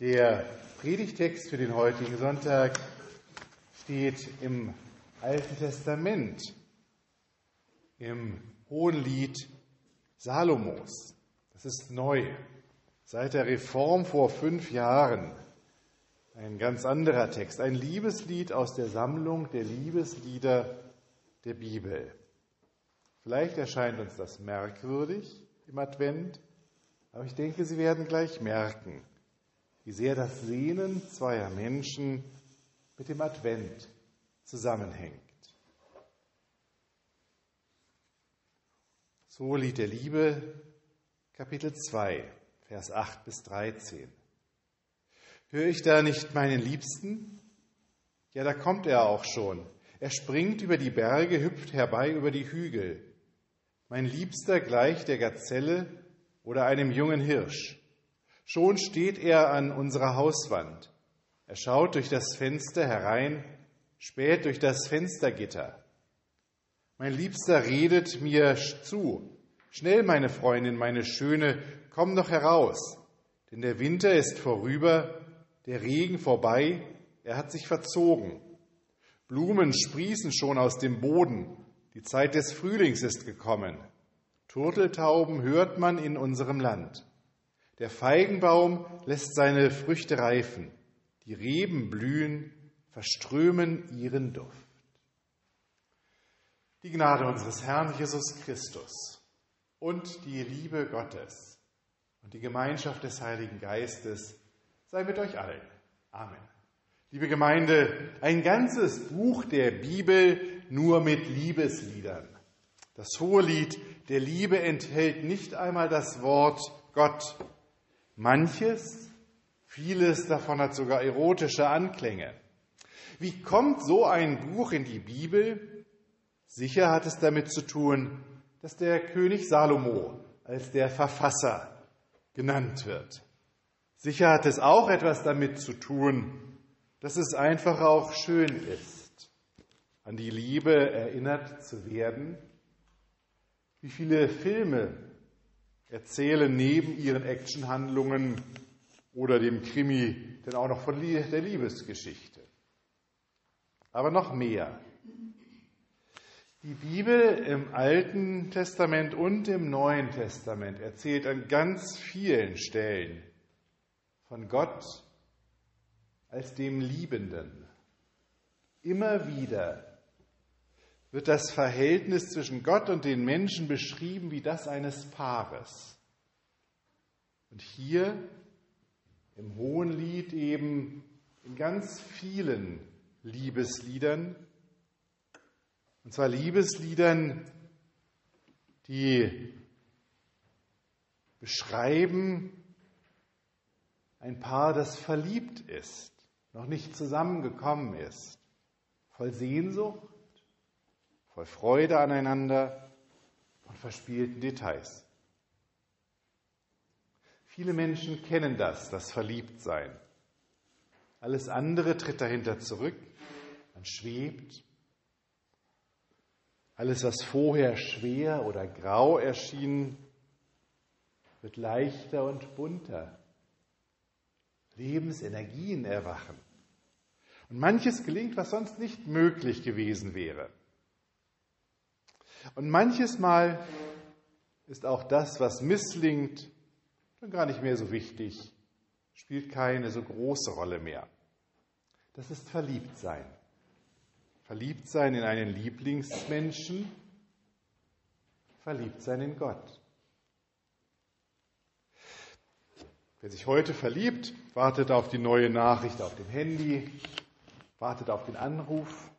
Der Predigtext für den heutigen Sonntag steht im Alten Testament, im Hohenlied Salomos. Das ist neu. Seit der Reform vor fünf Jahren ein ganz anderer Text, ein Liebeslied aus der Sammlung der Liebeslieder der Bibel. Vielleicht erscheint uns das merkwürdig im Advent, aber ich denke, Sie werden gleich merken, wie sehr das Sehnen zweier Menschen mit dem Advent zusammenhängt. So Lied der Liebe, Kapitel 2, Vers 8 bis 13. Höre ich da nicht meinen Liebsten? Ja, da kommt er auch schon. Er springt über die Berge, hüpft herbei über die Hügel. Mein Liebster gleicht der Gazelle oder einem jungen Hirsch. Schon steht er an unserer Hauswand. Er schaut durch das Fenster herein, späht durch das Fenstergitter. Mein Liebster redet mir zu. Schnell, meine Freundin, meine Schöne, komm doch heraus. Denn der Winter ist vorüber, der Regen vorbei, er hat sich verzogen. Blumen sprießen schon aus dem Boden, die Zeit des Frühlings ist gekommen. Turteltauben hört man in unserem Land. Der Feigenbaum lässt seine Früchte reifen, die Reben blühen, verströmen ihren Duft. Die Gnade unseres Herrn Jesus Christus und die Liebe Gottes und die Gemeinschaft des Heiligen Geistes sei mit euch allen. Amen. Liebe Gemeinde, ein ganzes Buch der Bibel nur mit Liebesliedern. Das Hohelied der Liebe enthält nicht einmal das Wort Gott Manches, vieles davon hat sogar erotische Anklänge. Wie kommt so ein Buch in die Bibel? Sicher hat es damit zu tun, dass der König Salomo als der Verfasser genannt wird. Sicher hat es auch etwas damit zu tun, dass es einfach auch schön ist, an die Liebe erinnert zu werden. Wie viele Filme erzählen neben ihren Actionhandlungen oder dem Krimi denn auch noch von der Liebesgeschichte. Aber noch mehr. Die Bibel im Alten Testament und im Neuen Testament erzählt an ganz vielen Stellen von Gott als dem Liebenden. Immer wieder wird das Verhältnis zwischen Gott und den Menschen beschrieben wie das eines Paares. Und hier im Hohenlied eben in ganz vielen Liebesliedern, und zwar Liebesliedern, die beschreiben ein Paar, das verliebt ist, noch nicht zusammengekommen ist, voll Sehnsucht, voll Freude aneinander und verspielten Details. Viele Menschen kennen das, das Verliebtsein. Alles andere tritt dahinter zurück, man schwebt. Alles, was vorher schwer oder grau erschien, wird leichter und bunter. Lebensenergien erwachen. Und manches gelingt, was sonst nicht möglich gewesen wäre. Und manches Mal ist auch das, was misslingt, dann gar nicht mehr so wichtig, spielt keine so große Rolle mehr. Das ist Verliebtsein. Verliebtsein in einen Lieblingsmenschen, Verliebtsein in Gott. Wer sich heute verliebt, wartet auf die neue Nachricht auf dem Handy, wartet auf den Anruf,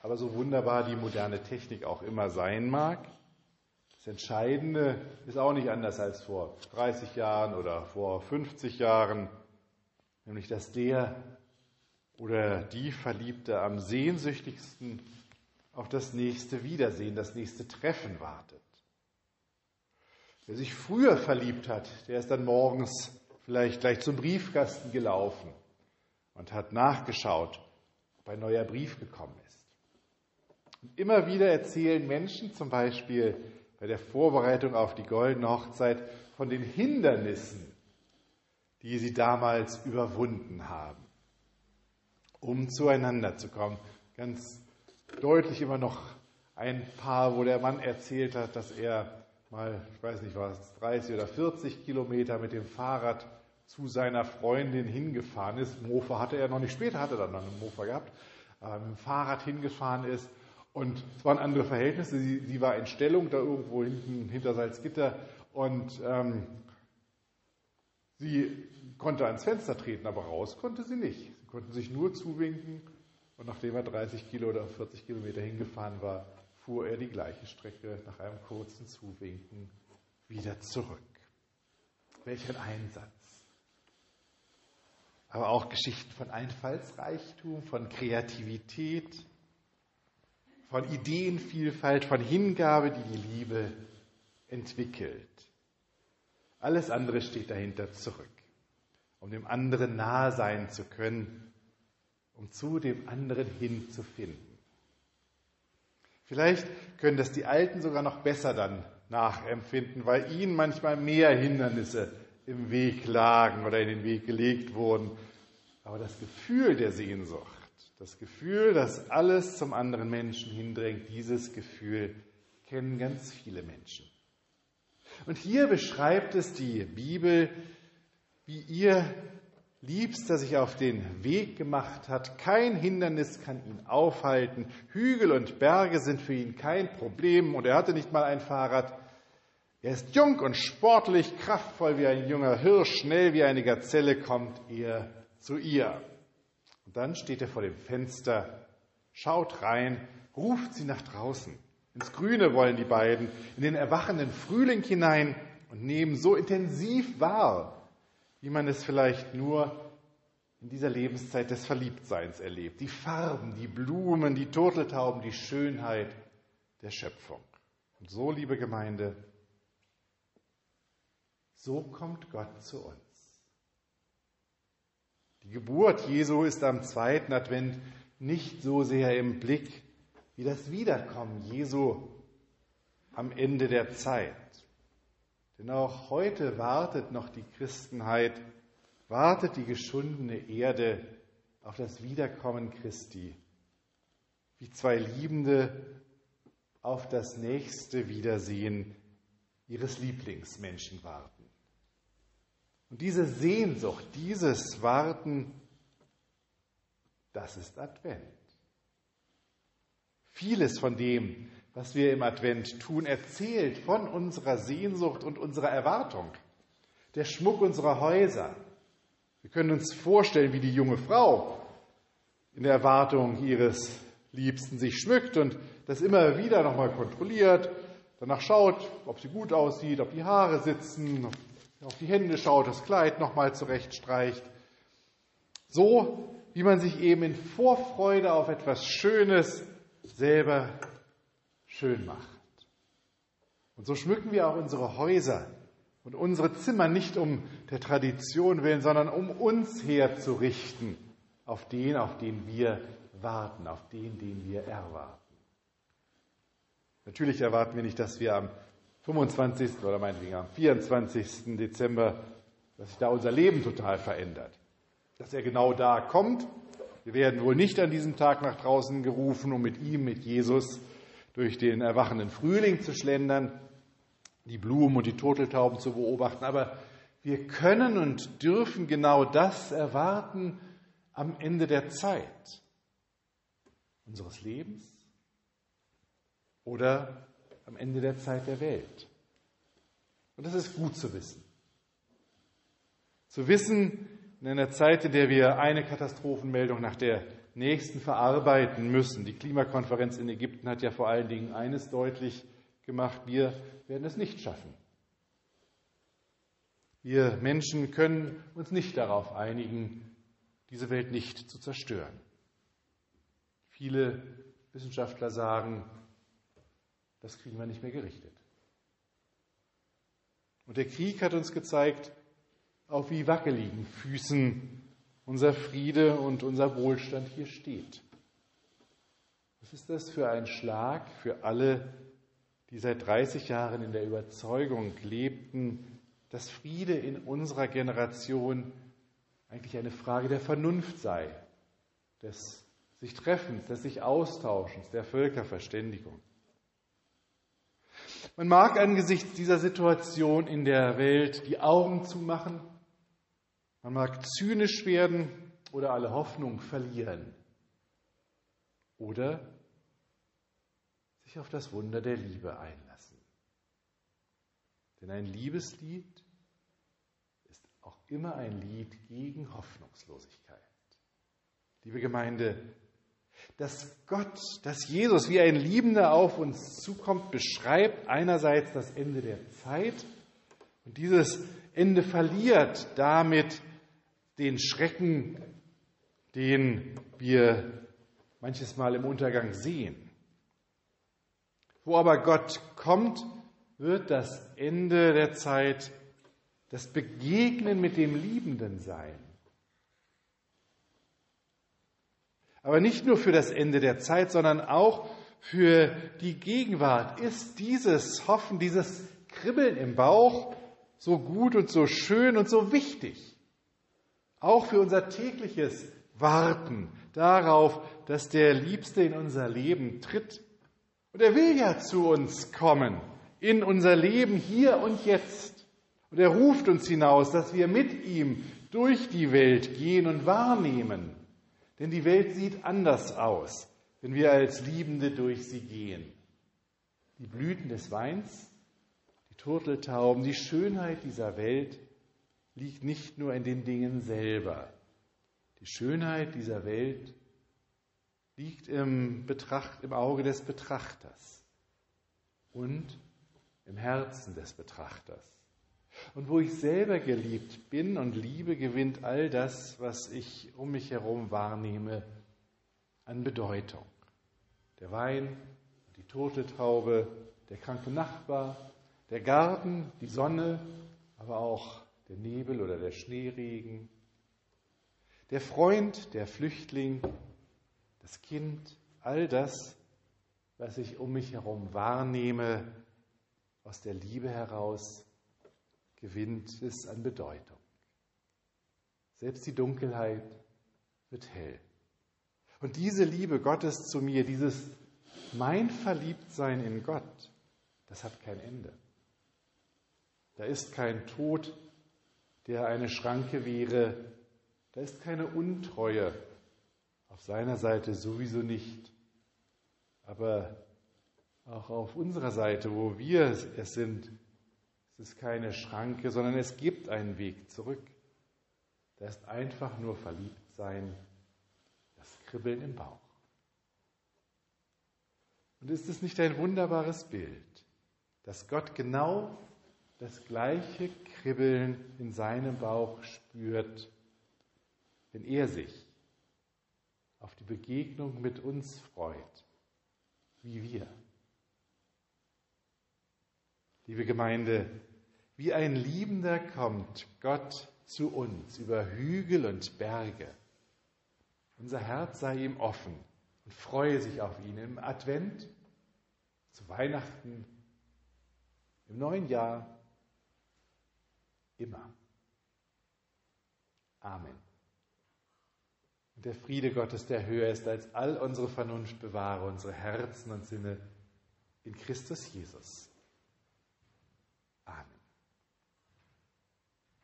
aber so wunderbar die moderne Technik auch immer sein mag, das Entscheidende ist auch nicht anders als vor 30 Jahren oder vor 50 Jahren, nämlich dass der oder die Verliebte am sehnsüchtigsten auf das nächste Wiedersehen, das nächste Treffen wartet. Wer sich früher verliebt hat, der ist dann morgens vielleicht gleich zum Briefkasten gelaufen und hat nachgeschaut, ob ein neuer Brief gekommen ist. Und immer wieder erzählen Menschen zum Beispiel bei der Vorbereitung auf die goldene Hochzeit von den Hindernissen, die sie damals überwunden haben, um zueinander zu kommen. Ganz deutlich immer noch ein Paar, wo der Mann erzählt hat, dass er mal, ich weiß nicht was, 30 oder 40 Kilometer mit dem Fahrrad zu seiner Freundin hingefahren ist. Mofa hatte er noch nicht, später hatte er dann noch einen Mofa gehabt, mit dem Fahrrad hingefahren ist. Und es waren andere Verhältnisse. Sie, sie war in Stellung da irgendwo hinten hinter Salzgitter und ähm, sie konnte ans Fenster treten, aber raus konnte sie nicht. Sie konnten sich nur zuwinken und nachdem er 30 Kilo oder 40 Kilometer hingefahren war, fuhr er die gleiche Strecke nach einem kurzen Zuwinken wieder zurück. Welch ein Einsatz aber auch Geschichten von Einfallsreichtum, von Kreativität, von Ideenvielfalt, von Hingabe, die die Liebe entwickelt. Alles andere steht dahinter zurück, um dem anderen nahe sein zu können, um zu dem anderen hinzufinden. Vielleicht können das die Alten sogar noch besser dann nachempfinden, weil ihnen manchmal mehr Hindernisse im Weg lagen oder in den Weg gelegt wurden. Aber das Gefühl der Sehnsucht, das Gefühl, dass alles zum anderen Menschen hindrängt, dieses Gefühl kennen ganz viele Menschen. Und hier beschreibt es die Bibel, wie ihr Liebster sich auf den Weg gemacht hat. Kein Hindernis kann ihn aufhalten. Hügel und Berge sind für ihn kein Problem. Und er hatte nicht mal ein Fahrrad. Er ist jung und sportlich, kraftvoll wie ein junger Hirsch, schnell wie eine Gazelle kommt er zu ihr. Dann steht er vor dem Fenster, schaut rein, ruft sie nach draußen. Ins Grüne wollen die beiden, in den erwachenden Frühling hinein und nehmen so intensiv wahr, wie man es vielleicht nur in dieser Lebenszeit des Verliebtseins erlebt. Die Farben, die Blumen, die Turteltauben, die Schönheit der Schöpfung. Und so, liebe Gemeinde, so kommt Gott zu uns. Die Geburt Jesu ist am zweiten Advent nicht so sehr im Blick wie das Wiederkommen Jesu am Ende der Zeit. Denn auch heute wartet noch die Christenheit, wartet die geschundene Erde auf das Wiederkommen Christi, wie zwei Liebende auf das nächste Wiedersehen ihres Lieblingsmenschen warten. Und diese Sehnsucht, dieses Warten, das ist Advent. Vieles von dem, was wir im Advent tun, erzählt von unserer Sehnsucht und unserer Erwartung. Der Schmuck unserer Häuser. Wir können uns vorstellen, wie die junge Frau in der Erwartung ihres Liebsten sich schmückt und das immer wieder nochmal kontrolliert, danach schaut, ob sie gut aussieht, ob die Haare sitzen, auf die Hände schaut, das Kleid nochmal zurechtstreicht. So wie man sich eben in Vorfreude auf etwas Schönes selber schön macht. Und so schmücken wir auch unsere Häuser und unsere Zimmer nicht um der Tradition willen, sondern um uns herzurichten auf den, auf den wir warten, auf den, den wir erwarten. Natürlich erwarten wir nicht, dass wir am 25. oder meinetwegen am 24. Dezember, dass sich da unser Leben total verändert. Dass er genau da kommt. Wir werden wohl nicht an diesem Tag nach draußen gerufen, um mit ihm, mit Jesus, durch den erwachenden Frühling zu schlendern, die Blumen und die Turteltauben zu beobachten. Aber wir können und dürfen genau das erwarten am Ende der Zeit unseres Lebens oder am Ende der Zeit der Welt. Und das ist gut zu wissen. Zu wissen, in einer Zeit, in der wir eine Katastrophenmeldung nach der nächsten verarbeiten müssen. Die Klimakonferenz in Ägypten hat ja vor allen Dingen eines deutlich gemacht, wir werden es nicht schaffen. Wir Menschen können uns nicht darauf einigen, diese Welt nicht zu zerstören. Viele Wissenschaftler sagen, das kriegen wir nicht mehr gerichtet. Und der Krieg hat uns gezeigt, auf wie wackeligen Füßen unser Friede und unser Wohlstand hier steht. Was ist das für ein Schlag für alle, die seit 30 Jahren in der Überzeugung lebten, dass Friede in unserer Generation eigentlich eine Frage der Vernunft sei, des sich Treffens, des sich Austauschens, der Völkerverständigung. Man mag angesichts dieser Situation in der Welt die Augen zumachen, man mag zynisch werden oder alle Hoffnung verlieren oder sich auf das Wunder der Liebe einlassen. Denn ein Liebeslied ist auch immer ein Lied gegen Hoffnungslosigkeit. Liebe Gemeinde, dass Gott, dass Jesus wie ein Liebender auf uns zukommt, beschreibt einerseits das Ende der Zeit und dieses Ende verliert damit den Schrecken, den wir manches Mal im Untergang sehen. Wo aber Gott kommt, wird das Ende der Zeit das Begegnen mit dem Liebenden sein. Aber nicht nur für das Ende der Zeit, sondern auch für die Gegenwart ist dieses Hoffen, dieses Kribbeln im Bauch so gut und so schön und so wichtig. Auch für unser tägliches Warten darauf, dass der Liebste in unser Leben tritt. Und er will ja zu uns kommen, in unser Leben hier und jetzt. Und er ruft uns hinaus, dass wir mit ihm durch die Welt gehen und wahrnehmen, denn die Welt sieht anders aus, wenn wir als Liebende durch sie gehen. Die Blüten des Weins, die Turteltauben, die Schönheit dieser Welt liegt nicht nur in den Dingen selber. Die Schönheit dieser Welt liegt im, Betracht, im Auge des Betrachters und im Herzen des Betrachters. Und wo ich selber geliebt bin und liebe, gewinnt all das, was ich um mich herum wahrnehme, an Bedeutung. Der Wein, die tote Taube, der kranke Nachbar, der Garten, die Sonne, aber auch der Nebel oder der Schneeregen, der Freund, der Flüchtling, das Kind, all das, was ich um mich herum wahrnehme, aus der Liebe heraus, gewinnt es an Bedeutung. Selbst die Dunkelheit wird hell. Und diese Liebe Gottes zu mir, dieses mein Verliebtsein in Gott, das hat kein Ende. Da ist kein Tod, der eine Schranke wäre. Da ist keine Untreue. Auf seiner Seite sowieso nicht. Aber auch auf unserer Seite, wo wir es sind, es ist keine Schranke, sondern es gibt einen Weg zurück. Da ist einfach nur verliebt sein, das Kribbeln im Bauch. Und ist es nicht ein wunderbares Bild, dass Gott genau das gleiche Kribbeln in seinem Bauch spürt, wenn er sich auf die Begegnung mit uns freut, wie wir. Liebe Gemeinde, wie ein Liebender kommt Gott zu uns über Hügel und Berge. Unser Herz sei ihm offen und freue sich auf ihn im Advent, zu Weihnachten, im neuen Jahr, immer. Amen. Und der Friede Gottes, der höher ist als all unsere Vernunft, bewahre unsere Herzen und Sinne in Christus Jesus.